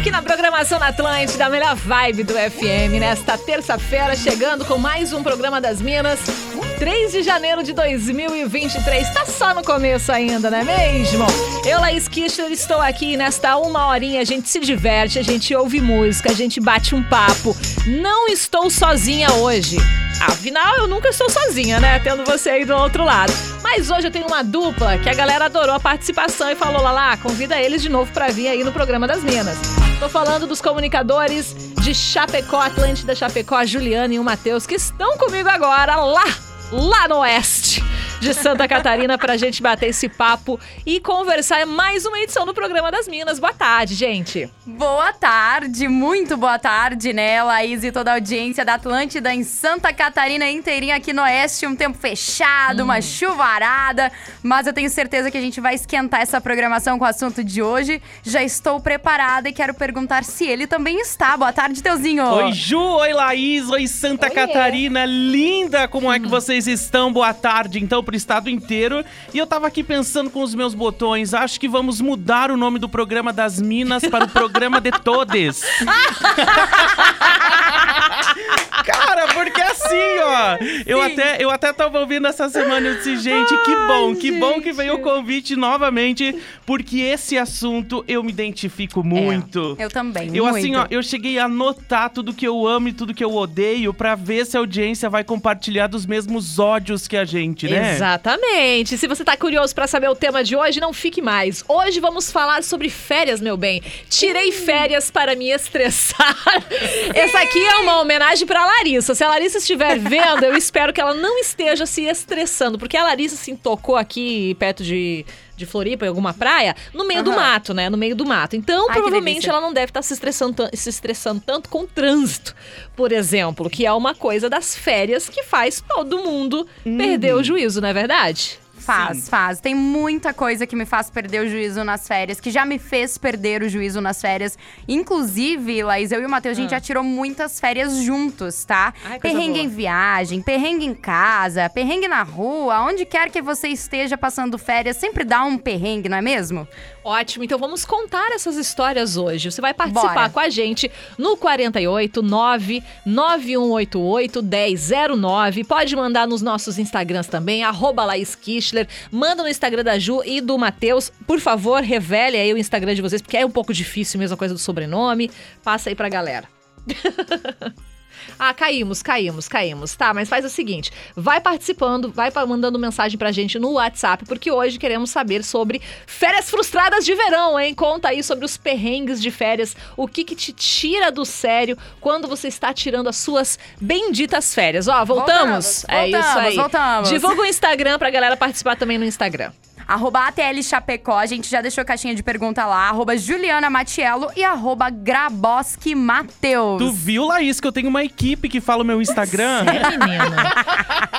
Aqui na programação na Atlântida, a melhor vibe do FM, nesta terça-feira, chegando com mais um programa das Minas. 3 de janeiro de 2023. Tá só no começo ainda, não é mesmo? Eu, Laís Kischer, estou aqui nesta uma horinha. A gente se diverte, a gente ouve música, a gente bate um papo. Não estou sozinha hoje. Afinal, eu nunca estou sozinha, né? Tendo você aí do outro lado. Mas hoje eu tenho uma dupla que a galera adorou a participação e falou: Lala, convida eles de novo pra vir aí no programa das Minas. Tô falando dos comunicadores de Chapecó, Atlântida Chapecó, a Juliana e o Matheus, que estão comigo agora lá, lá no Oeste de Santa Catarina pra gente bater esse papo e conversar. É mais uma edição do programa das Minas. Boa tarde, gente. Boa tarde, muito boa tarde, né, Laís e toda a audiência da Atlântida em Santa Catarina inteirinha aqui no Oeste, um tempo fechado, uma chuvarada, mas eu tenho certeza que a gente vai esquentar essa programação com o assunto de hoje. Já estou preparada e quero perguntar se ele também está. Boa tarde, Teuzinho. Oi, Ju, oi, Laís, oi, Santa Oiê. Catarina, linda, como é que vocês estão? Boa tarde, então, pro estado inteiro. E eu tava aqui pensando com os meus botões, acho que vamos mudar o nome do programa das Minas para o programa de todes. Cara, porque assim, ó, eu até, eu até tava ouvindo essa semana e eu disse, gente, que bom, que bom que veio o convite novamente, porque esse assunto eu me identifico muito. Eu também, Eu muito. assim, ó, eu cheguei a anotar tudo que eu amo e tudo que eu odeio pra ver se a audiência vai compartilhar dos mesmos ódios que a gente, né? Exatamente. Se você tá curioso pra saber o tema de hoje, não fique mais. Hoje vamos falar sobre férias, meu bem. Tirei férias para me estressar. Essa aqui é uma homenagem pra Larissa. Se a Larissa estiver vendo, eu espero que ela não esteja se estressando, porque a Larissa se tocou aqui perto de de Floripa, em alguma praia, no meio do Aham. mato, né? No meio do mato. Então, que provavelmente, ela não deve estar se estressando, se estressando tanto com o trânsito, por exemplo, que é uma coisa das férias que faz todo mundo perder o juízo, não é verdade? Faz, Sim. faz. Tem muita coisa que me faz perder o juízo nas férias, que já me fez perder o juízo nas férias. Inclusive, Laís, eu e o Matheus, a gente já tirou muitas férias juntos, tá? Ah. Ai, perrengue boa. em viagem, perrengue em casa, perrengue na rua, onde quer que você esteja passando férias, sempre dá um perrengue, não é mesmo? Ótimo, então vamos contar essas histórias hoje. Você vai participar Bora. com a gente no 48 9 9188 1009. Pode mandar nos nossos Instagrams também, arroba Laís Manda no Instagram da Ju e do Matheus. Por favor, revele aí o Instagram de vocês, porque é um pouco difícil mesmo a coisa do sobrenome. Passa aí pra galera. Ah, caímos, caímos, caímos. Tá, mas faz o seguinte: vai participando, vai mandando mensagem pra gente no WhatsApp, porque hoje queremos saber sobre férias frustradas de verão, hein? Conta aí sobre os perrengues de férias, o que que te tira do sério quando você está tirando as suas benditas férias. Ó, voltamos? Voltamos, é isso voltamos, aí. voltamos. Divulga o Instagram pra galera participar também no Instagram. Arroba ATL Chapecó, a gente já deixou caixinha de pergunta lá, arroba Juliana Matiello e arroba Graboski Mateus. Tu viu, Laís, que eu tenho uma equipe que fala o meu Instagram? É, menina.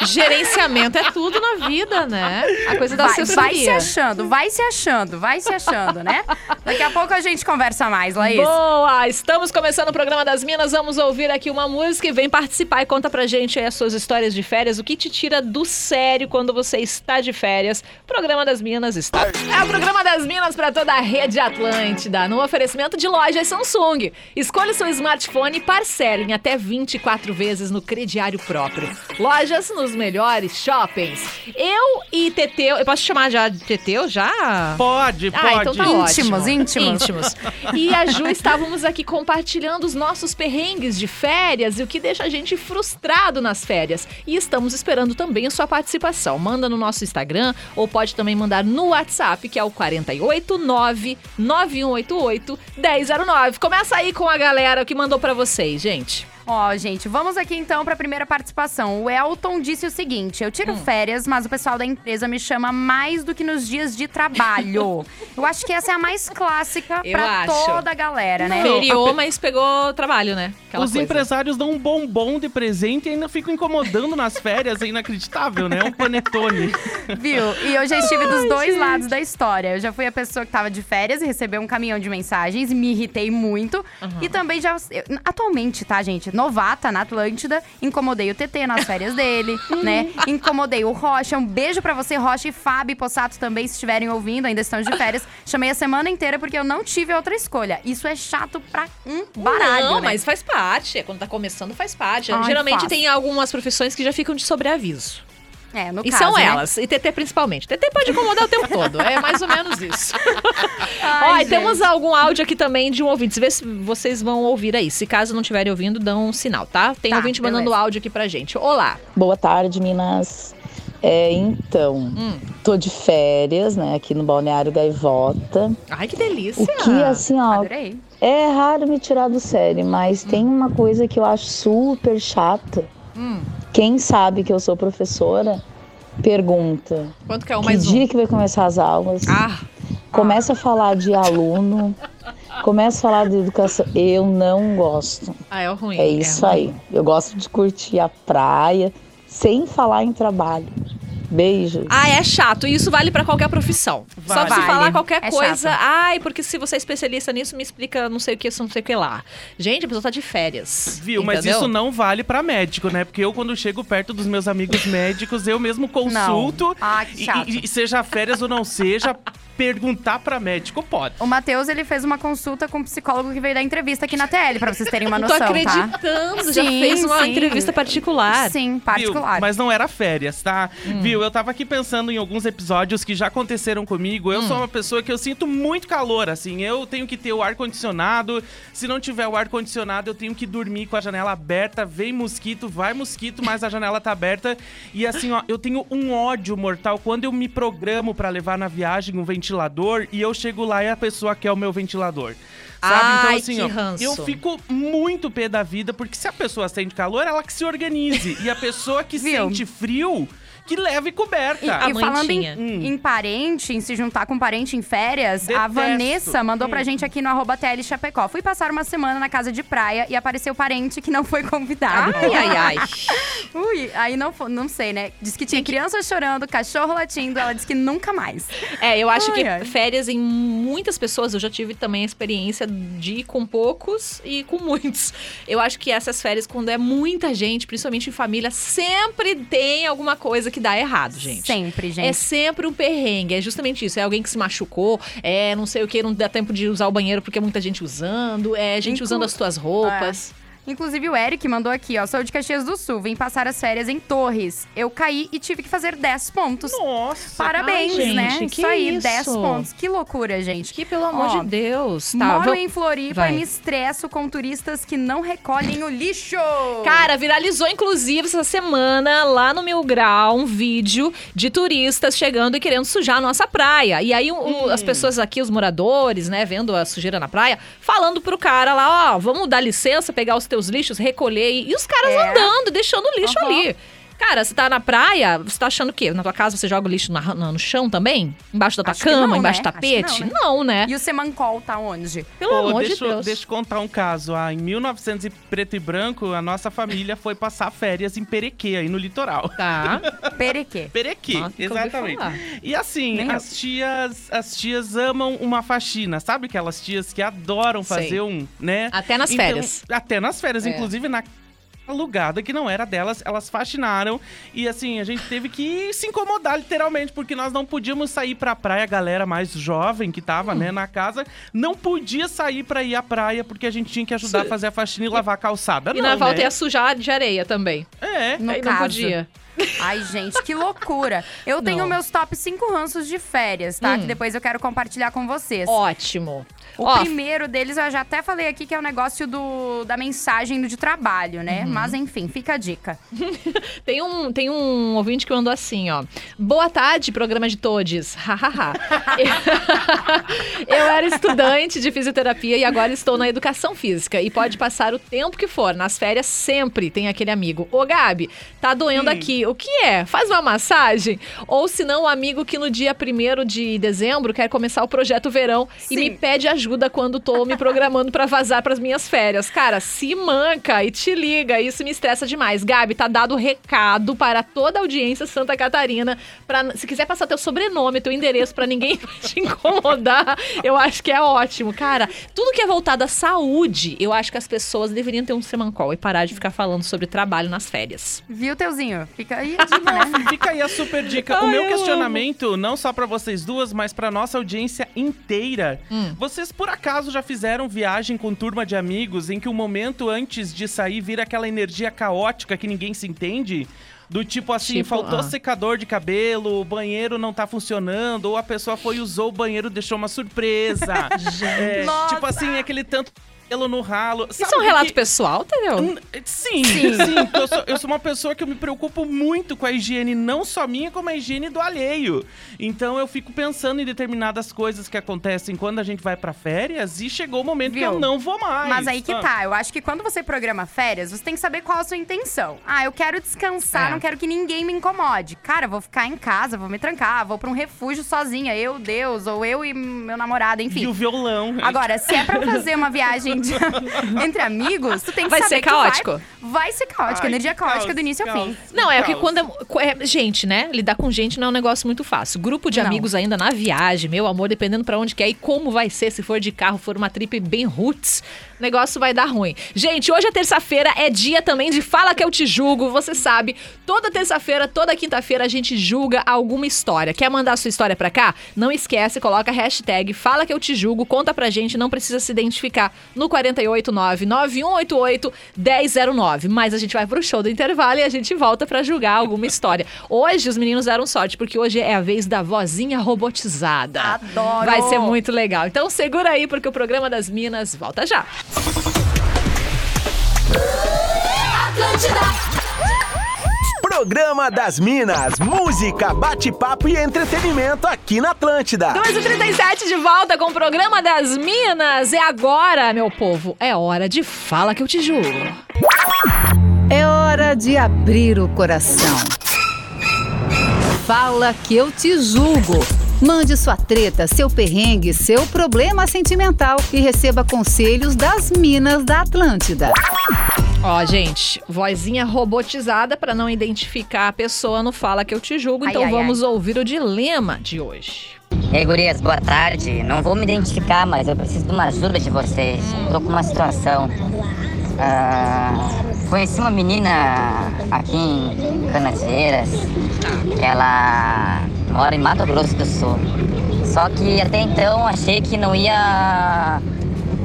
Gerenciamento é tudo na vida, né? A coisa da Vai, vai se achando, vai se achando, vai se achando, né? Daqui a pouco a gente conversa mais, Laís. Boa! Estamos começando o programa das Minas. Vamos ouvir aqui uma música e vem participar e conta pra gente aí as suas histórias de férias. O que te tira do sério quando você está de férias? Programa das Minas está. É o programa das Minas para toda a rede Atlântida. No oferecimento de lojas Samsung. Escolha seu smartphone e parcele em até 24 vezes no crediário próprio. Lojas nos melhores shoppings. Eu e Teteu. Eu posso te chamar já de Teteu? Já? Pode, pode. Ah, então tá ótimo. Íntimos, íntimos. Íntimos. E a Ju estávamos aqui compartilhando os nossos perrengues de férias e o que deixa a gente frustrado nas férias. E estamos esperando também a sua participação. Manda no nosso Instagram ou pode também mandar no WhatsApp, que é o 489 9188 1009. Começa aí com a galera que mandou pra vocês, gente. Ó, gente, vamos aqui então pra primeira participação. O Elton disse o seguinte: eu tiro férias, mas o pessoal da empresa me chama mais do que nos dias de trabalho. eu acho que essa é a mais clássica acho. toda a galera, né? Feriou, mas pegou trabalho, né? Aquela Os coisa. empresários dão um bombom de presente e ainda ficam incomodando nas férias. É inacreditável, né? É um panetone. Viu? E eu já estive dos dois lados da história. Eu já fui a pessoa que tava de férias e recebeu um caminhão de mensagens, me irritei muito. E também já. eu- atualmente, tá, gente? Novata na Atlântida, incomodei o TT nas férias dele, né? Incomodei o Rocha. Um beijo pra você, Rocha e Fábio Possato também, se estiverem ouvindo, ainda estão de férias. Chamei a semana inteira porque eu não tive outra escolha. Isso é chato pra um baralho. Não, né? mas faz parte. Quando tá começando, faz parte. Ai, Geralmente faz. tem algumas profissões que já ficam de sobreaviso. É, no E caso, são né? elas. E TT principalmente. TT pode incomodar o tempo todo. É mais ou menos isso. Ai, Ó, e temos algum áudio aqui também de um ouvinte. Vê se vocês vão ouvir aí. Se caso não estiverem ouvindo, dão um sinal, tá? Tem Tá, ouvinte mandando beleza. áudio aqui pra gente. Olá. Boa tarde, Minas. É, então, Hum. tô de férias, né, aqui no Balneário Gaivota. Ai, que delícia. O que, assim, ó, Adorei. é raro me tirar do sério, mas tem uma coisa que eu acho super chata. Hum. Quem sabe que eu sou professora, pergunta, Quanto que é o que mais dia um? que vai começar as aulas? Ah, Começa a falar de aluno, começa a falar de educação. Eu não gosto. ah, é o ruim. É isso ruim. aí. Eu gosto de curtir a praia sem falar em trabalho. Beijos. Ah, é chato. E isso vale pra qualquer profissão. Só Vale. se falar Vale. qualquer É coisa. chato. Ai, porque se você é especialista nisso, me explica não sei o que, não sei o que lá. Gente, a pessoa tá de férias. Viu? Mas entendeu? isso não vale pra médico, né? Porque eu, quando chego perto dos meus amigos médicos, eu mesmo consulto. Ah, que chato. E, e seja férias ou não seja, perguntar pra médico pode. O Matheus, ele fez uma consulta com um psicólogo que veio dar entrevista aqui na TL, pra vocês terem uma Não tô noção, tá? acreditando. Já Sim, fez uma sim. entrevista particular. Sim, Viu? particular. Mas não era férias, tá? Hum. Viu? Eu tava aqui pensando em alguns episódios que já aconteceram comigo. Eu sou Hum. uma pessoa que eu sinto muito calor, assim. Eu tenho que ter o ar-condicionado. Se não tiver o ar-condicionado, eu tenho que dormir com a janela aberta. Vem mosquito, vai mosquito, mas a janela tá aberta. E assim, ó, eu tenho um ódio mortal quando eu me programo pra levar na viagem um ventilador e eu chego lá e a pessoa quer o meu ventilador. Sabe? então, Ai, assim, que ó, ranço. eu fico muito pé da vida, porque se a pessoa sente calor, ela que se organize. e a pessoa que sente frio, que leve coberta. E, A e mãe falando tinha. em, em parente, em se juntar com parente em férias, a Detesto. Vanessa mandou pra Hum. gente aqui no arroba TL Chapecó. Fui passar uma semana na casa de praia e apareceu parente que não foi convidado. Ai, ai, ai. Ui, aí não, não sei, né? Diz que tinha criança chorando, cachorro latindo, ela disse que nunca mais. É, eu acho que Ai, ai. férias em muitas pessoas, eu já tive também a experiência de ir com poucos e com muitos. Eu acho que essas férias, quando é muita gente, principalmente em família, sempre tem alguma coisa que dá errado, gente. Sempre, gente. É sempre um perrengue, é justamente isso. É alguém que se machucou, é não sei o que, não dá tempo de usar o banheiro porque é muita gente usando, é gente Inclu- usando as tuas roupas. Inclusive o Eric mandou aqui, ó. Sou de Caxias do Sul, vim passar as férias em Torres. Eu caí e tive que fazer 10 pontos. Nossa. Parabéns, Ai, gente, né? que isso aí, isso? 10 pontos. Que loucura, gente. Que pelo amor Ó, de Deus. Tá, Moro vamos- em Floripa Vai. e me estresso com turistas que não recolhem o lixo. Cara, viralizou inclusive essa semana lá no Mil Grau um vídeo de turistas chegando e querendo sujar a nossa praia. E aí o- o- as pessoas aqui, os moradores, né, vendo a sujeira na praia, falando pro cara lá, ó, vamos dar licença, pegar os teus lixos, recolher. E, e os caras É. andando, deixando o lixo Aham. ali. Cara, você tá na praia, você tá achando o quê? Na tua casa você joga o lixo na- na- no chão também? Embaixo da tua Acho cama, não, embaixo do né? Acho que tapete? não, né? Não, né? E o Semancol tá onde? Pelo Pô, amor deixa, de eu- Deus. deixa eu contar um caso. Ah, em 1900 e preto e branco, a nossa família foi passar férias em Perequê, aí no litoral. Tá. Perequê. Perequê, Nossa, exatamente. E assim, Nem eu. as tias, as tias amam uma faxina. Sabe aquelas tias que adoram Sei. fazer um, né? Até nas Então, férias. Até nas férias, É. inclusive na alugada que não era delas, elas faxinaram e assim, a gente teve que se incomodar literalmente, porque nós não podíamos sair pra praia, a galera mais jovem que tava, Hum. né, na casa, não podia sair pra ir à praia porque a gente tinha que ajudar a fazer a faxina e lavar a calçada, E não, na volta né? ia sujar de areia também. É. No Aí caso. não podia. Ai, gente, que loucura. Eu tenho Não. meus top 5 ranços de férias, tá? Hum. Que depois eu quero compartilhar com vocês. Ótimo. O Ó, primeiro deles eu já até falei aqui que é o negócio do, da mensagem de trabalho, né? Uhum. Mas enfim, fica a dica. Tem um, tem um ouvinte que mandou assim, ó. Boa tarde, programa de todes. Hahaha. eu, era estudante de fisioterapia e agora estou na educação física. E pode passar o tempo que for. Nas férias sempre tem aquele amigo. Ô, Gabi, tá doendo aqui. O que é? Faz uma massagem? Ou se não, o amigo que no dia 1 de dezembro quer começar o projeto verão e Sim. me pede ajuda quando tô me programando pra vazar pras minhas férias. Cara, se manca e te liga. Isso me estressa demais. Gabi, tá dado recado para toda a audiência Santa Catarina. Pra, se quiser passar teu sobrenome, teu endereço pra ninguém te incomodar, eu acho que é ótimo. Cara, tudo que é voltado à saúde, eu acho que as pessoas deveriam ter um semancol e parar de ficar falando sobre trabalho nas férias. Viu, Teuzinho? Fica aí a dica, né? Fica aí a super dica. Ai, o meu eu questionamento, não só pra vocês duas, mas pra nossa audiência inteira. Hum. Vocês por acaso já fizeram viagem com turma de amigos em que o momento antes de sair vira aquela energia caótica que ninguém se entende? Do tipo assim, Tipo, faltou ah. secador de cabelo, o banheiro não tá funcionando, ou a pessoa foi e usou o banheiro e deixou uma surpresa. É, tipo assim, aquele tanto no ralo. Isso Sabe é um relato que- pessoal, entendeu? Sim, sim. porque eu, sou, eu sou uma pessoa que eu me preocupo muito com a higiene, não só minha, como a higiene do alheio. Então eu fico pensando em determinadas coisas que acontecem quando a gente vai pra férias e chegou o momento que Viu? eu não vou mais. Mas aí que Ah. tá, eu acho que quando você programa férias, você tem que saber qual a sua intenção. Ah, eu quero descansar, É. não quero que ninguém me incomode. Cara, vou ficar em casa, vou me trancar, vou pra um refúgio sozinha, eu, Deus, ou eu e meu namorado, E enfim. o violão. Agora, se é pra fazer uma viagem de- entre amigos, tu tem que Vai saber ser que caótico. Vai, vai ser caótico, Ai, energia caótica caos, do início ao caos. fim. Não, é que quando é, é- Gente, né? Lidar com gente não é um negócio muito fácil. Grupo de Não. amigos ainda na viagem, meu amor, dependendo pra onde quer e como vai ser, se for de carro, for uma trip bem roots, o negócio vai dar ruim. Gente, hoje é terça-feira, é dia também de Fala Que Eu Te Julgo, você sabe. Toda terça-feira, toda quinta-feira a gente julga alguma história. Quer mandar sua história pra cá? Não esquece, coloca a hashtag Fala Que Eu Te Julgo, conta pra gente, não precisa se identificar no 489-9188-1009. Mas a gente vai pro show do intervalo e a gente volta pra julgar alguma história. Hoje os meninos deram sorte, porque hoje é a vez da vozinha robotizada. Adoro! Vai ser muito legal. Então segura aí, porque o programa das Minas volta já. Programa das Minas, música, bate-papo e entretenimento aqui na Atlântida. 2h37 de volta com o programa das Minas. É agora, meu povo. É hora de Fala Que Eu Te Juro. É hora de abrir o coração. Fala que eu te julgo. Mande sua treta, seu perrengue, seu problema sentimental e receba conselhos das Minas da Atlântida. Ó, gente, vozinha robotizada pra não identificar a pessoa no Fala Que Eu Te Julgo. Ai, Então ai, vamos ouvir o dilema de hoje. E aí, gurias, boa tarde. Não vou me identificar, mas eu preciso de uma ajuda de vocês. Tô com uma situação. Ah, conheci uma menina aqui em Canaseiras. Ela mora em Mato Grosso do Sul. Só que até então achei que não ia.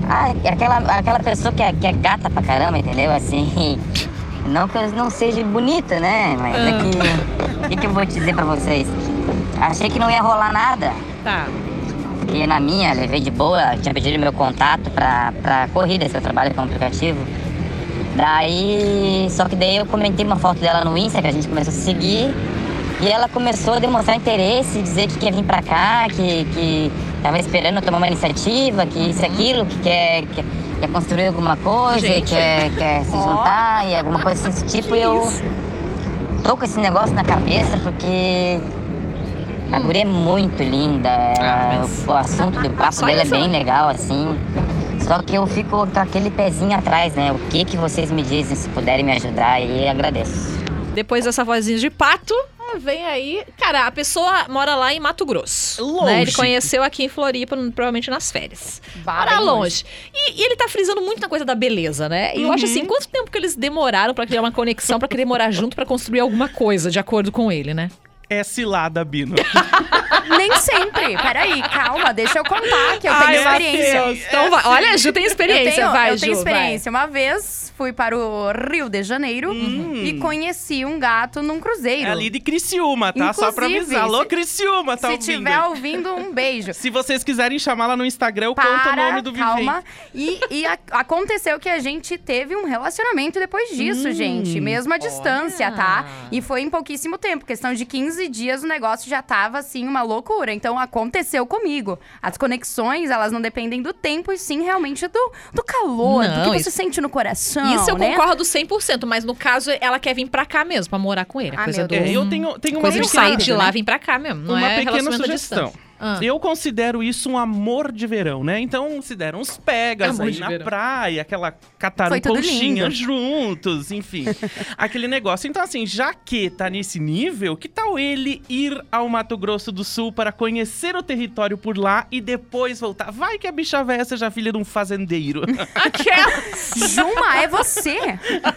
Ah, aquela, aquela pessoa que é, que é gata pra caramba, entendeu? Assim. Não que eu não seja bonita, né? Mas é que. O que, que eu vou te dizer pra vocês? Achei que não ia rolar nada. Tá. E na minha, levei de boa, tinha pedido meu contato pra, pra corrida, se eu trabalho com aplicativo. Daí, só que daí eu comentei uma foto dela no Insta, que a gente começou a se seguir. E ela começou a demonstrar interesse, dizer que quer vir pra cá, que, que tava esperando tomar uma iniciativa, que isso e aquilo, que quer, quer, quer construir alguma coisa, Gente. quer, quer se juntar e alguma coisa desse tipo. E eu tô com esse negócio na cabeça porque a guria é muito linda. Ah, mas- o, assunto do papo Só dela é isso. bem legal, assim. Só que eu fico com aquele pezinho atrás, né? O que que vocês me dizem, se puderem me ajudar aí, agradeço. Depois dessa vozinha de pato, vem aí. Cara, a pessoa mora lá em Mato Grosso. Longe. Né? Ele conheceu aqui em Floripa, provavelmente nas férias. Mora bem longe. E, e ele tá frisando muito na coisa da beleza, né? E eu acho assim, quanto tempo que eles demoraram pra criar uma conexão, pra querer morar junto, pra construir alguma coisa, de acordo com ele, né? É cilada, Bino? Nem sempre. Peraí, calma, deixa eu contar que eu tenho Ai, experiência. Então vai. Olha, a Ju tem experiência, eu tenho, vai, eu tenho Ju, vai. experiência. Uma vez fui para o Rio de Janeiro e conheci um gato num cruzeiro. É ali de Criciúma, tá? Só pra Inclusive, avisar. Alô, se- Criciúma, tá Se ouvindo? tiver ouvindo, um beijo. Se vocês quiserem chamar lá no Instagram, eu conto o Para, nome do calma. vivente. E, e a- aconteceu que a gente teve um relacionamento depois disso, Hum, gente. Mesmo à distância, tá? E foi em pouquíssimo tempo. Questão de 15 dias, o negócio já tava, assim, uma loucura. Então, aconteceu comigo. As conexões, elas não dependem do tempo, e sim realmente do, do calor, do Não, que você isso- sente no coração, Isso eu né? concordo 100%, mas no caso ela quer vir pra cá mesmo, pra morar com ele. Ah, coisa meu do... É, eu tenho, tenho uma Coisa de pequena- sair de lá, né? vir pra cá mesmo. Não uma é pequena sugestão. Ah. Eu considero isso um amor de verão, né? Então se deram uns pegas Amor aí na verão. praia, aquela cataram conchinha juntos, enfim. aquele negócio. Então assim, já que tá nesse nível, que tal ele ir ao Mato Grosso do Sul para conhecer o território por lá e depois voltar? Vai que a bicha véia seja filha de um fazendeiro. Aquela. Juma, é você!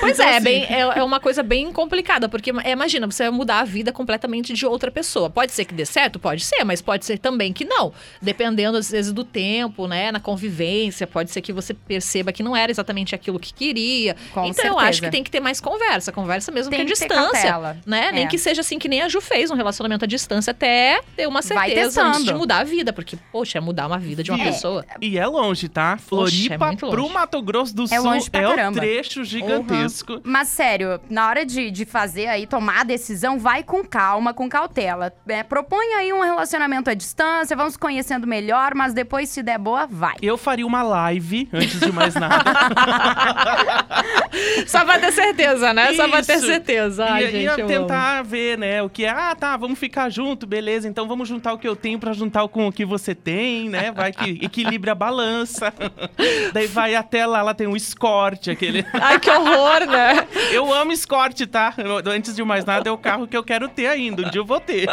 Pois Então, é, é, assim- bem, é, é uma coisa bem complicada, porque é, imagina, você vai mudar a vida completamente de outra pessoa. Pode ser que dê certo? Pode ser, mas pode ser também que não. Dependendo, às vezes, do tempo, né? Na convivência, pode ser que você perceba que não era exatamente aquilo que queria. Com então eu certeza. acho que tem que ter mais conversa. Conversa mesmo Tem que a distância. Né? Nem É. que seja assim que nem a Ju fez, um relacionamento à distância, até ter uma Vai certeza antes de mudar a vida. Porque, poxa, é mudar uma vida de uma É. pessoa. E é longe, tá? Floripa muito pro longe. Mato Grosso do É Sul longe pra é um caramba. trecho gigantesco. Mas sério, na hora de, de fazer aí, tomar a decisão, vai com calma, com cautela. É, propõe aí um relacionamento à distância, vamos conhecendo melhor, mas depois, se der boa, vai. Eu faria uma live, antes de mais nada. Só pra ter certeza, né? Só pra ter Isso. certeza. Ai, ia, gente, ia eu amo. tentar ver, né, o que é. Ah, tá, vamos ficar junto, beleza. Então vamos juntar o que eu tenho pra juntar com o que você tem, né? Vai que equilibra a balança. Daí vai até lá, lá tem um escorte, aquele. Ai, que horror, né? Eu amo escorte, tá? Antes de mais nada, é o carro que eu quero ter ainda. Um dia eu vou ter.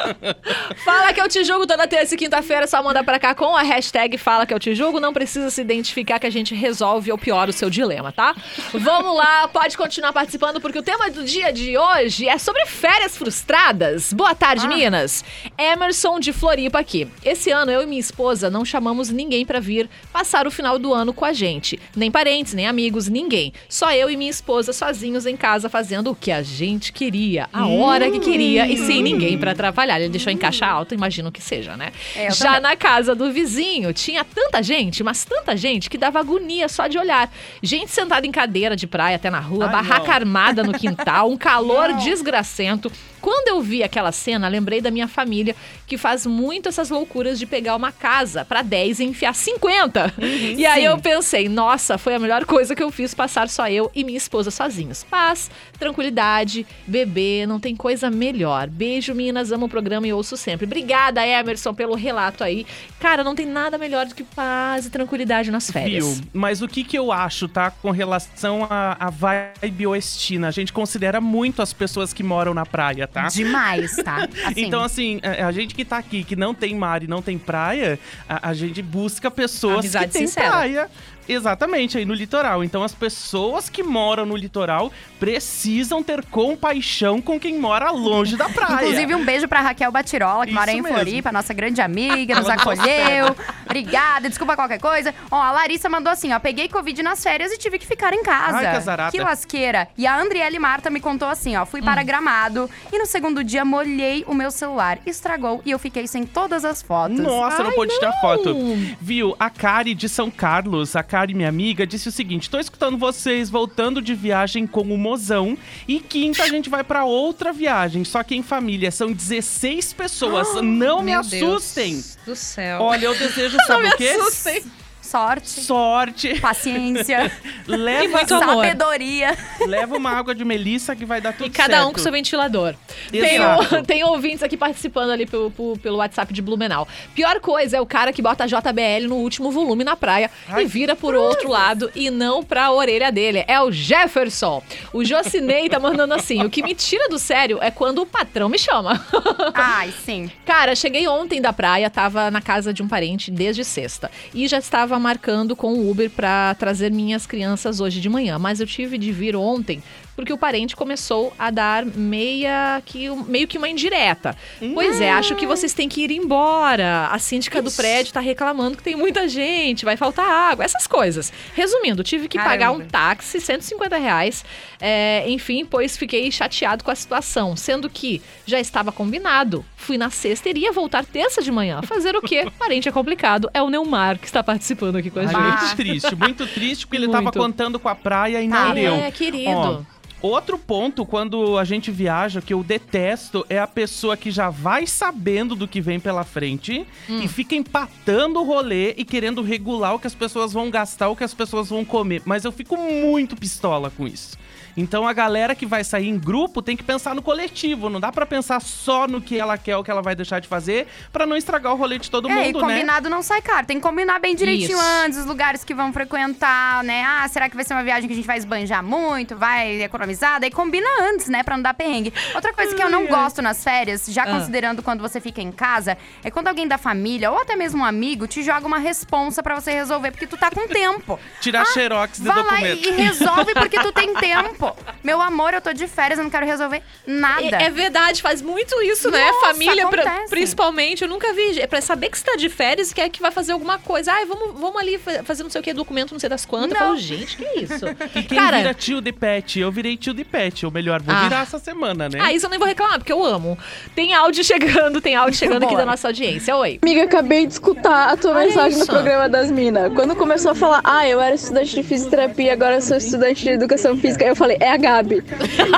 Fala que eu te julgo toda terça e quinta-feira, só manda pra cá com a hashtag Fala que eu te julgo. Não precisa se identificar que a gente resolve ou piora o seu dilema, tá? Vamos lá, pode continuar participando, porque o tema do dia de hoje é sobre férias frustradas. Boa tarde, Minas. Emerson de Floripa aqui. Esse ano eu e minha esposa não chamamos ninguém pra vir passar o final do ano com a gente. Nem parentes, nem amigos, ninguém. Só eu e minha esposa sozinhos em casa fazendo o que a gente queria, a hora que queria e sem ninguém pra atrapalhar. Ele deixou em caixa alta, imagino que seja, né? É, Já também. na casa do vizinho, tinha tanta gente, mas tanta gente que dava agonia só de olhar. Gente sentada em cadeira de praia até na rua, Ai, barraca não. armada no quintal, um calor desgracento. Quando eu vi aquela cena, lembrei da minha família, que faz muito essas loucuras de pegar uma casa pra 10 e enfiar 50. e aí eu pensei, nossa, foi a melhor coisa que eu fiz passar só eu e minha esposa sozinhos. Paz, tranquilidade, bebê, não tem coisa melhor. Beijo, Minas, amo o programa e ouço sempre. Obrigada, Emerson, pelo relato aí. Cara, não tem nada melhor do que paz e tranquilidade nas férias. Viu? Mas o que que eu acho, tá? Com relação à à vibe oestina. A gente considera muito as pessoas que moram na praia, tá? Demais, tá? Assim, Então, assim, a, a gente que tá aqui, que não tem mar e não tem praia, a, a gente busca pessoas Amizade que têm praia. Exatamente, aí no litoral. Então, as pessoas que moram no litoral precisam ter compaixão com quem mora longe da praia. Inclusive, um beijo pra Raquel Batirola, que Isso mora em mesmo. Floripa, nossa grande amiga, nos acolheu. Obrigada, desculpa qualquer coisa. Ó, a Larissa mandou assim, ó, peguei Covid nas férias e tive que ficar em casa. Ai, que azarada. Que lasqueira. E a Andriele Marta me contou assim, ó, fui Hum. para Gramado e no segundo dia molhei o meu celular, estragou e eu fiquei sem todas as fotos. Nossa, não Ai, pôde tirar foto. não. Viu? A Kari de São Carlos, a Kari, minha amiga, disse o seguinte: tô escutando vocês voltando de viagem com o mozão. E quinta a gente vai pra outra viagem. Só que em família são 16 pessoas. não me assustem. Deus do céu. Olha, eu desejo, sabe o quê? assustem. Sorte, Sorte. paciência, Leva, muito amor. sabedoria. leva uma água de melissa que vai dar tudo E cada certo. um com seu ventilador. Tem, Exato. tem ouvintes aqui participando ali pelo, pelo, pelo WhatsApp de Blumenau. Pior coisa é o cara que bota JBL no último volume na praia Ai. e vira por outro lado e não pra orelha dele. É o Jefferson. O Jocinei tá mandando assim: o que me tira do sério é quando o patrão me chama. Ai, sim. Cara, cheguei ontem da praia, tava na casa de um parente desde sexta. E já estava marcando com o Uber pra trazer minhas crianças hoje de manhã. Mas eu tive de vir ontem porque o parente começou a dar meia que, meio que uma indireta. Pois é, acho que vocês têm que ir embora. A síndica do prédio tá reclamando que tem muita gente, vai faltar água, essas coisas. Resumindo, tive que pagar um Caramba. táxi, 150 reais. é, enfim, pois fiquei chateado com a situação, sendo que já estava combinado. Fui na sexta e iria voltar terça de manhã. Fazer o quê? Parente é complicado. É o Neumar que está participando aqui com a gente. muito triste, muito triste, porque ele tava Muito. contando com a praia e Tá. não deu. É, querido. Ó, Outro ponto, quando a gente viaja, que eu detesto, é a pessoa que já vai sabendo do que vem pela frente Hum. e fica empatando o rolê e querendo regular o que as pessoas vão gastar, o que as pessoas vão comer. Mas eu fico muito pistola com isso. Então a galera que vai sair em grupo tem que pensar no coletivo, não dá pra pensar só no que ela quer, o que ela vai deixar de fazer, pra não estragar o rolê de todo é, e mundo, né? combinado não sai caro. Tem que combinar bem direitinho Isso. antes, os lugares que vão frequentar, né? Ah, será que vai ser uma viagem que a gente vai esbanjar muito, vai economizar? Daí combina antes, né? Pra não dar perrengue. Outra coisa que eu não gosto nas férias, já Ah. considerando quando você fica em casa, é quando alguém da família ou até mesmo um amigo te joga uma responsa pra você resolver, porque tu tá com tempo. Tirar xerox de Vai lá documento. e e resolve porque tu tem tempo. Meu amor, eu tô de férias, eu não quero resolver nada. É, é verdade, faz muito isso, né? Nossa, Família, pra- principalmente, eu nunca vi. É pra saber que você tá de férias e quer que vai fazer alguma coisa. Ai, vamos, vamos ali fa- fazer não sei o que, documento, não sei das quantas. Eu Não. falo, gente, que isso? E quem Cara, vira tio de pet? Eu virei tio de pet, ou melhor, vou Ah. virar essa semana, né? ah, isso eu nem vou reclamar, porque eu amo. Tem áudio chegando, tem áudio chegando aqui da nossa audiência. Oi. Amiga, acabei de escutar a tua Olha mensagem isso. no programa das minas. Quando começou a falar, ah, eu era estudante de fisioterapia, agora eu sou estudante de educação física, eu falei, é a Gabi.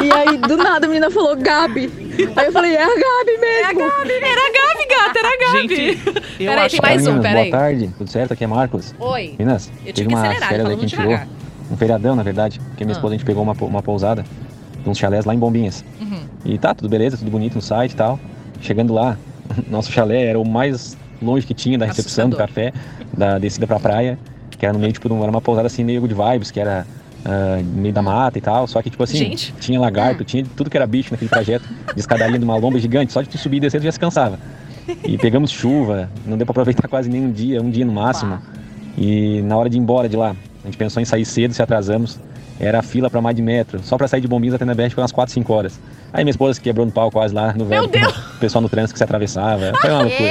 E aí, do nada, a menina falou, Gabi. Aí eu falei, é a Gabi mesmo. Era a Gabi, gata, era a Gabi. Gente, eu Peraí, acho tem mais que- um, peraí. boa tarde, tudo certo? Aqui é Marcos. Oi. Minas, Eu teve tive uma acelerar, férias aí falando que a gente tirou. Um feriadão, na verdade. Porque minha Ah. esposa, a gente pegou uma, uma pousada uns chalés lá em Bombinhas. Uhum. E tá, tudo beleza, tudo bonito no site e tal. Chegando lá, nosso chalé era o mais longe que tinha da recepção do Assustador. café, da descida pra praia. Que era no meio, tipo, de um- era uma pousada assim, meio de vibes, que era ah, no meio da mata e tal. Só que, tipo assim, Gente. tinha lagarto, tinha tudo que era bicho naquele trajeto de escadaria de uma lomba gigante. Só de tu subir e descer, tu já se cansava. E pegamos chuva, não deu pra aproveitar quase nenhum dia, um dia no máximo. E na hora de ir embora de lá, a gente pensou em sair cedo, se atrasamos. Era a fila pra mais de metro. Só pra sair de Bombinhas até na BR foi umas 4, 5 horas. Aí minha esposa se quebrou no pau quase lá no velho. O pessoal no trânsito que se atravessava. Foi uma loucura.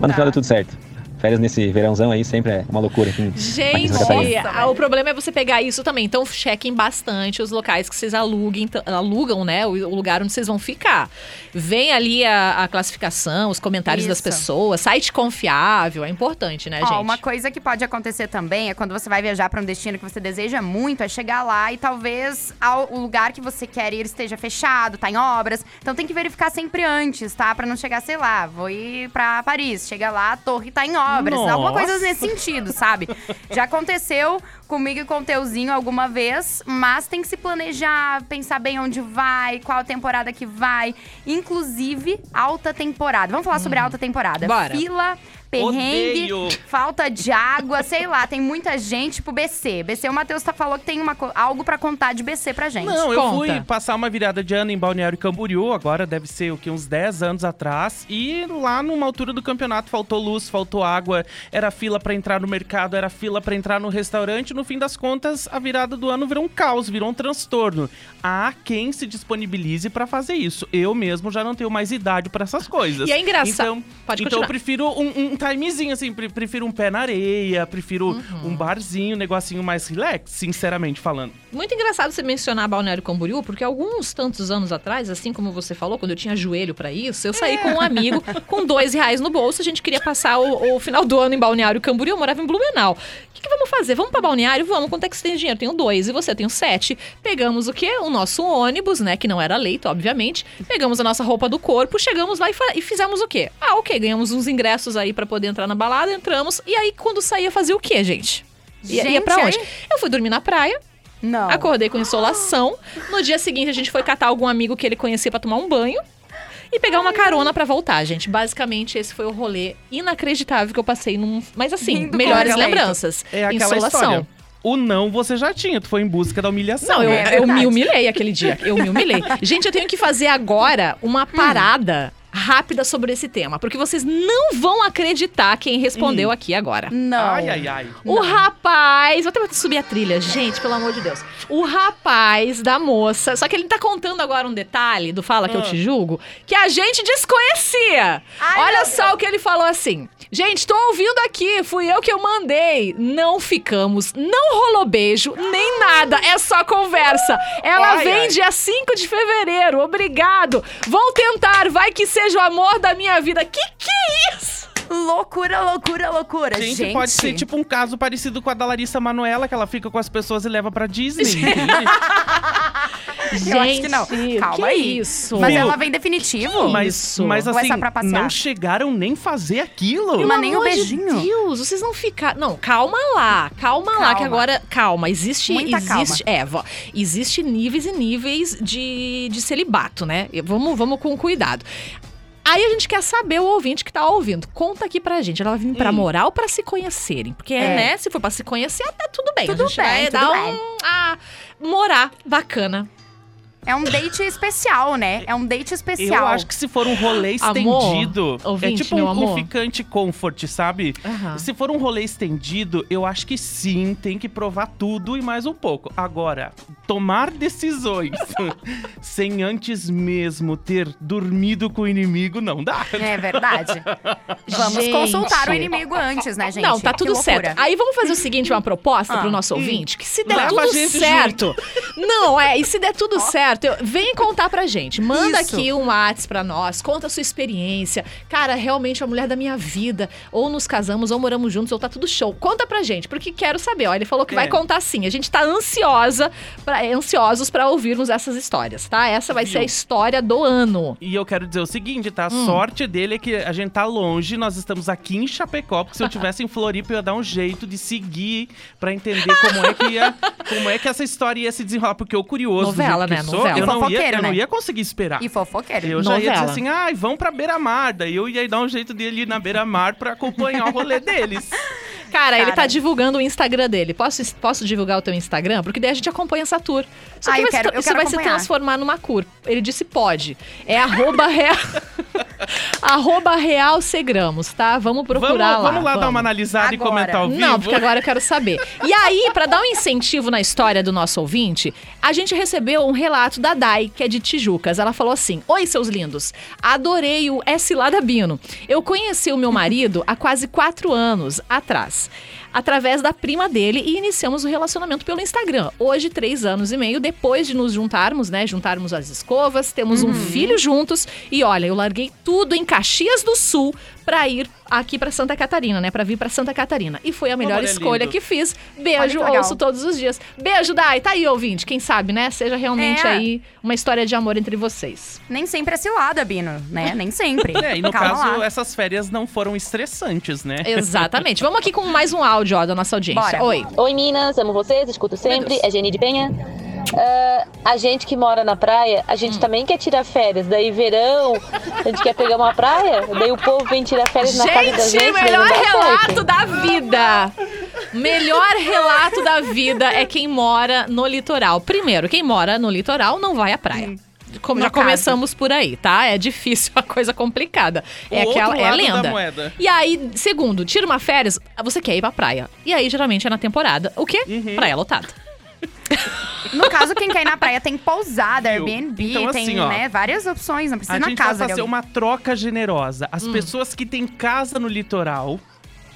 Mas no final deu tudo certo. Férias nesse verãozão aí sempre é uma loucura. Aqui, Gente, Catarina. ah, o problema é você pegar isso também. Então, chequem bastante os locais que vocês aluguem, alugam, né? O, o lugar onde vocês vão ficar. Vem ali a, a classificação, os comentários das Isso. pessoas, site confiável, é importante, né, Ó, gente? uma coisa que pode acontecer também é quando você vai viajar pra um destino que você deseja muito, é chegar lá e talvez ao- o lugar que você quer ir esteja fechado, tá em obras. Então tem que verificar sempre antes, tá? Pra não chegar, sei lá, vou ir pra Paris. Chega lá, a torre tá em obras. Alguma coisa Nossa. nesse sentido, sabe? Já aconteceu comigo e com o Teuzinho alguma vez, mas tem que se planejar, pensar bem onde vai, qual temporada que vai. Inclusive, alta temporada. Vamos falar sobre alta temporada. Bora. Fila, perrengue, Odeio. falta de água, sei lá. Tem muita gente, tipo BC. BC, o Matheus tá, falou que tem uma, algo pra contar de BC pra gente. Não, eu Conta. fui passar uma virada de ano em Balneário Camboriú, agora deve ser o que uns 10 anos atrás, e lá numa altura do campeonato faltou luz, faltou água, era fila pra entrar no mercado, era fila pra entrar no restaurante, no fim das contas a virada do ano virou um caos, virou um transtorno. Há quem se disponibilize pra fazer isso. Eu mesmo já não tenho mais idade pra essas coisas. E é engraçado. Então, Pode então eu prefiro um, um timezinho, assim, pre- prefiro um pé na areia, prefiro Uhum. um barzinho, um negocinho mais relax, sinceramente falando. Muito engraçado você mencionar Balneário Camboriú, porque alguns tantos anos atrás, assim como você falou, quando eu tinha joelho pra isso, eu saí com um amigo com dois reais no bolso. A gente queria passar o, o final do ano em Balneário Camboriú. Eu morava em Blumenau. O que, que vamos fazer? Vamos pra Balneário? Vamos. Quanto é que você tem dinheiro? Tenho dois e você tem sete. Pegamos o quê? O nosso ônibus, né? Que não era leito, obviamente. Pegamos a nossa roupa do corpo, chegamos lá e, e fizemos o quê? Ah, ok. Ganhamos uns ingressos aí pra poder entrar na balada, entramos. E aí, quando saía, fazia o quê, gente? Ia, ia Gente, pra onde? aí- Eu fui dormir na praia. Não. Acordei com insolação. No dia seguinte, a gente foi catar algum amigo que ele conhecia pra tomar um banho. E pegar uma carona pra voltar, gente. Basicamente, esse foi o rolê inacreditável que eu passei num. Mas assim, Rindo com melhores lembranças. É aquela Insolação. história. O não você já tinha, tu foi em busca da humilhação. Não, eu, né? É eu me verdade. humilhei aquele dia. Eu me humilhei. Gente, eu tenho que fazer agora uma parada rápida sobre esse tema, porque vocês não vão acreditar quem respondeu Hum. aqui agora. Não. Ai, ai, ai. O rapaz. Vou até subir a trilha, gente, pelo amor de Deus. O rapaz da moça. Só que ele tá contando agora um detalhe do Fala que eu Ah. te julgo, que a gente desconhecia. Ai, Olha só o que ele falou assim. Gente, tô ouvindo aqui, fui eu que eu mandei. Não ficamos, não rolou beijo, nem nada, é só conversa. Ela Ai, vem ai. dia 5 de fevereiro, obrigado. Vou tentar, vai que seja o amor da minha vida. Que que é isso? Loucura, loucura, loucura. Gente, Gente, pode ser tipo um caso parecido com a da Larissa Manoela, que ela fica com as pessoas e leva pra Disney. entende? Eu acho que não. Calma que aí. isso? Mas ela vem definitivo? mas, Isso. mas é assim, não chegaram nem fazer aquilo. Mas nem o de beijinho. Deus, vocês não ficaram. Não, calma lá. Calma, lá, Calma. que agora. Calma, existe. Muita existe É, vó, existe níveis e níveis de, de celibato, né? Vamos, vamos com cuidado. Aí a gente quer saber o ouvinte que tá ouvindo. Conta aqui pra gente. Ela vai vir pra Hum. morar ou pra se conhecerem? Porque, É. né, se for pra se conhecer, até tudo bem. Tudo a gente bem, vai tudo dar bem. um. Ah, morar bacana. É um date especial, né? É um date especial. Eu acho que se for um rolê Amor, estendido, ouvinte, é tipo meu um, amor. um ficante comfort, sabe? Aham. Se for um rolê estendido, eu acho que sim, tem que provar tudo e mais um pouco. Agora, tomar decisões sem antes mesmo ter dormido com o inimigo, não dá. É verdade. Vamos Gente. consultar o inimigo antes, né, gente? Não, tá tudo certo. Aí vamos fazer o seguinte, uma proposta Ah, pro nosso hum. ouvinte, que se der Leva tudo certo. Não, é, e se der tudo certo, eu- vem contar pra gente. Manda Isso. aqui um WhatsApp pra nós, conta a sua experiência. Cara, realmente é a mulher da minha vida. Ou nos casamos, ou moramos juntos, ou tá tudo show. Conta pra gente, porque quero saber. Ó, ele falou que É. vai contar sim. A gente tá ansiosa, pra, é, ansiosos pra ouvirmos essas histórias, tá? Essa vai ser a Viu? história do ano. E eu quero dizer o seguinte, tá? A Hum. sorte dele é que a gente tá longe, nós estamos aqui em Chapecó, porque se eu tivesse em Floripa, eu ia dar um jeito de seguir pra entender como é que ia, como é que essa história ia se desenrolar, porque eu curioso, Novela, né? sou, Novela. eu não ia, Fofoqueiro, eu não né? ia conseguir esperar. E fofoqueiro. Eu já ia Novela. dizer assim, ai, vão pra beira-mar. Daí eu ia dar um jeito dele ir na beira-mar pra acompanhar o rolê deles. Cara, ele Cara. tá divulgando o Instagram dele. Posso, posso divulgar o teu Instagram? Porque daí a gente acompanha essa tour. Só Ah, que eu vai, quero- se, eu você quero vai se acompanhar. transformar numa cur. Ele disse pode. É arroba real... arroba real Segramos, tá? Vamos procurar vamos, lá. vamos lá dar vamos. uma analisada e Agora. comentar ao vivo? Não, porque agora eu quero saber. E aí, pra dar um incentivo na história do nosso ouvinte, a gente recebeu um relato da Dai, que é de Tijucas. Ela falou assim: Oi, seus lindos. Adorei o S. Ladabino. Eu conheci o meu marido há quase quatro anos atrás. Através da prima dele e iniciamos o relacionamento pelo Instagram. Hoje, três anos e meio depois de nos juntarmos, né? Juntarmos as escovas, temos um filho juntos. E olha, eu larguei tudo em Caxias do Sul pra ir aqui pra Santa Catarina, né? Pra vir pra Santa Catarina. E foi a melhor Olha, escolha lindo. que fiz. Olha Beijo, legal. ouço todos os dias. Beijo, Dai. Tá aí, ouvinte. Quem sabe, né? Seja realmente É. aí uma história de amor entre vocês. Nem sempre é cilada, Bino, né? Nem sempre. É, e no Calma caso, lá. essas férias não foram estressantes, né? Exatamente. Vamos aqui com mais um áudio, ó, da nossa audiência. Bora. Oi. Oi, Minas, amo vocês, escuto sempre. É Geni de Penha. Ah, a gente que mora na praia, a gente também quer tirar férias. Daí, verão, a gente quer pegar uma praia. Daí, o povo vem tirar férias na casa da Gente, gente. melhor relato certo. da vida. Melhor relato da vida é quem mora no litoral. Primeiro, quem mora no litoral não vai à praia. Como No já caso. começamos por aí, tá? É difícil, a coisa complicada. É O aquela, outro é a lenda. moeda. E aí, segundo, tira uma férias, você quer ir pra praia. E aí, geralmente, é na temporada. O quê? Uhum. Praia lotada. No caso, quem quer ir na praia tem pousada, Viu? Airbnb, Então, tem assim, ó, né, várias opções. Não precisa A ir na gente casa vai de fazer alguém. uma troca generosa. As Hum. pessoas que têm casa no litoral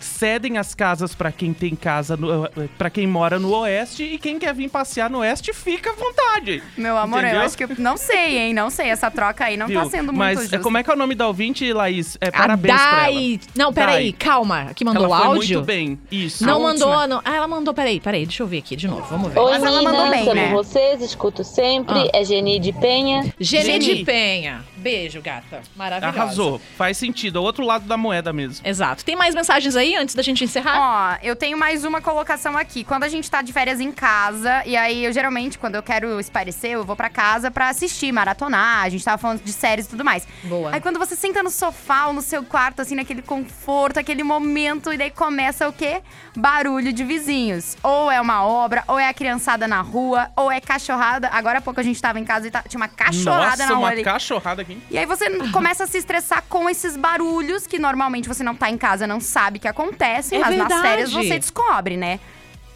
cedem as casas pra quem tem casa no, para quem mora no oeste e quem quer vir passear no oeste fica à vontade. Meu amor, Entendeu? eu acho que eu não sei, hein? Não sei. Essa troca aí não tá Viu? sendo muito Mas justa. como é que é o nome da ouvinte, Laís? É, A parabéns pra ela. Não, peraí, Dai. calma. Que mandou ela o foi áudio. muito bem. Isso. Não A mandou, não. Ah, ela mandou, peraí, peraí, deixa eu ver aqui de novo, vamos ver. Oi, Mas ela mandou bem, né? vocês, escuto sempre. Ah. É Geni de Penha. Gene Geni. de Penha. Beijo, gata. Maravilhosa. Arrasou. Faz sentido. É o outro lado da moeda mesmo. Exato. Tem mais mensagens aí? antes da gente encerrar? Ó, eu tenho mais uma colocação aqui. Quando a gente tá de férias em casa, e aí eu geralmente, quando eu quero esparecer, eu vou pra casa pra assistir, maratonar. A gente tava falando de séries e tudo mais. Boa. Aí quando você senta no sofá ou no seu quarto, assim, naquele conforto, aquele momento, e daí começa o quê? Barulho de vizinhos. Ou é uma obra, ou é a criançada na rua, ou é cachorrada. Agora há pouco a gente tava em casa e tá- tinha uma cachorrada Nossa, na rua uma ali. cachorrada aqui. E aí você começa a se estressar com esses barulhos que normalmente você não tá em casa, não sabe que acontecem, É mas nas verdade. férias você descobre, né?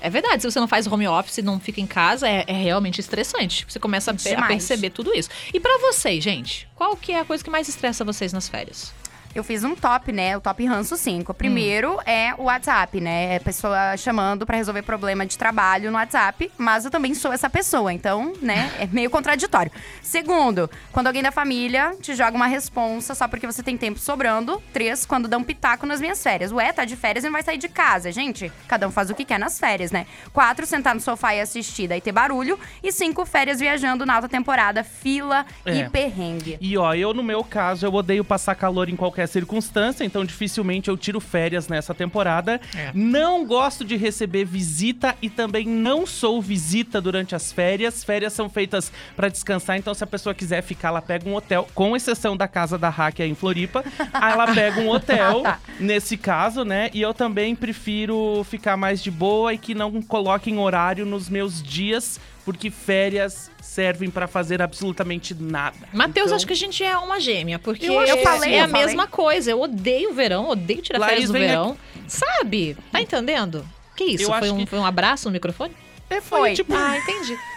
É verdade, se você não faz home office e não fica em casa, é, é realmente estressante. Você começa a, a perceber tudo isso. E pra vocês, gente, qual que é a coisa que mais estressa vocês nas férias? Eu fiz um top, né? O top ranço 5. O primeiro é o WhatsApp, né? É pessoa chamando pra resolver problema de trabalho no WhatsApp, mas eu também sou essa pessoa, então, né? É meio contraditório. Segundo, quando alguém da família te joga uma responsa só porque você tem tempo sobrando. Três, quando dá um pitaco nas minhas férias. Ué, tá de férias e não vai sair de casa. Gente, cada um faz o que quer nas férias, né? Quatro, sentar no sofá e assistir, daí ter barulho. E cinco, férias viajando na alta temporada, fila É. e perrengue. E ó, eu no meu caso, eu odeio passar calor em qualquer circunstância, então dificilmente eu tiro férias nessa temporada. É. Não gosto de receber visita e também não sou visita durante as férias. Férias são feitas pra descansar, então se a pessoa quiser ficar, ela pega um hotel, com exceção da casa da Hack aí em Floripa, aí ela pega um hotel, nesse caso, né? E eu também prefiro ficar mais de boa e que não coloquem horário nos meus dias, porque férias servem pra fazer absolutamente nada. Matheus, Então- acho que a gente é uma gêmea, porque Eu eu falei sim. a falei. mesma coisa. Eu odeio o verão, odeio tirar Laís, férias do verão. Sabe? Tá entendendo? Que isso? Foi um, que- foi um abraço no microfone? É, Foi. tipo. Ah, entendi.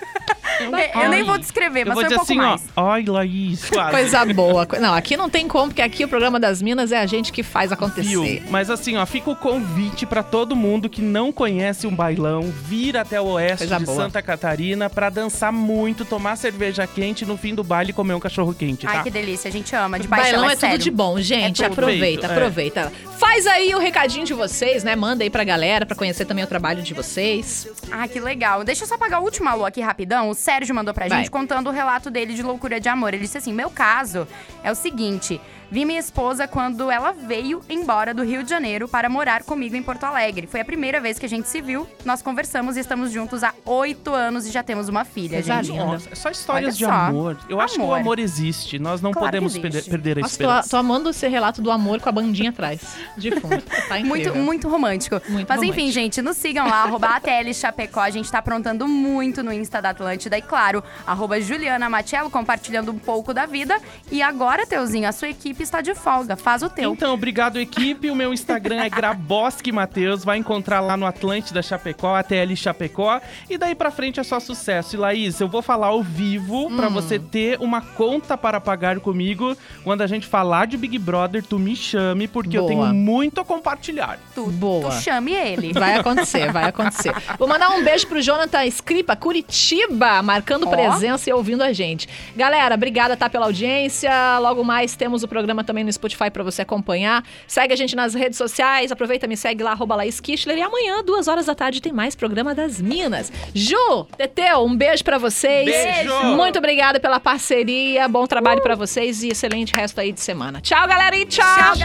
Eu, eu nem vou descrever, Eu mas vou foi um dizer pouco assim, mais. ó. Ai, Laís, quase. Coisa boa. Não, aqui não tem como, porque aqui o programa das Minas é a gente que faz acontecer. Viu? Mas assim, ó, fica o convite pra todo mundo que não conhece um bailão, vir até o oeste Coisa de boa. Santa Catarina pra dançar muito, tomar cerveja quente e no fim do baile comer um cachorro quente, tá? Ai, que delícia, a gente ama, de paixão, Bailão é, é tudo de bom, gente. É tudo. aproveita, É. aproveita. Faz aí o recadinho de vocês, né? Manda aí pra galera pra conhecer também o trabalho de vocês. Ah, que legal. Deixa eu só pagar o último alô aqui rapidão. O Sérgio mandou pra Vai. gente contando o relato dele de loucura de amor. Ele disse assim: Meu caso é o seguinte. Vi minha esposa quando ela veio embora do Rio de Janeiro para morar comigo em Porto Alegre. Foi a primeira vez que a gente se viu. Nós conversamos e estamos juntos há oito anos e já temos uma filha, Coisa gente. Nossa, é só histórias Olha de só. amor. Eu acho que o Amor. amor existe. Nós não Claro que podemos existe. perder, perder a Nossa, tô, esperança. tô amando esse relato do amor com a bandinha atrás. De fundo. Tá Muito, incrível. muito romântico. Muito Mas enfim, romântico. gente, nos sigam lá, arroba ATL Chapecó. A gente tá aprontando muito no Insta da Atlântida. E claro, arroba Juliana Matiello, compartilhando um pouco da vida. E agora, Teuzinho, a sua equipe está de folga. Faz o teu. Então, obrigado, equipe. O meu Instagram é Graboski Matheus. Vai encontrar lá no Atlântida Chapecó, ATL Chapecó. E daí pra frente é só sucesso. E Laís, eu vou falar ao vivo pra Hum. você ter uma conta para pagar comigo. Quando a gente falar de Big Brother, tu me chame, porque eu Boa. tenho muito a compartilhar. Tu, Boa. tu chame ele. Vai acontecer, vai acontecer. Vou mandar um beijo pro Jonathan Scripa, Curitiba, marcando Ó. presença e ouvindo a gente. Galera, obrigada tá pela audiência. Logo mais temos o programa também no Spotify pra você acompanhar. Segue a gente nas redes sociais. Aproveita, me segue lá, arroba Laís Kichler. E amanhã, duas horas da tarde, tem mais programa das Minas. Ju, Teteu, um beijo pra vocês. Beijo! Muito obrigada pela parceria. Bom trabalho pra vocês e excelente resto aí de semana. Tchau, galera, e tchau!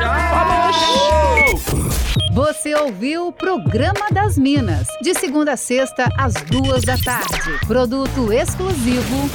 Você ouviu o Programa das Minas, de segunda a sexta, às duas da tarde. Produto exclusivo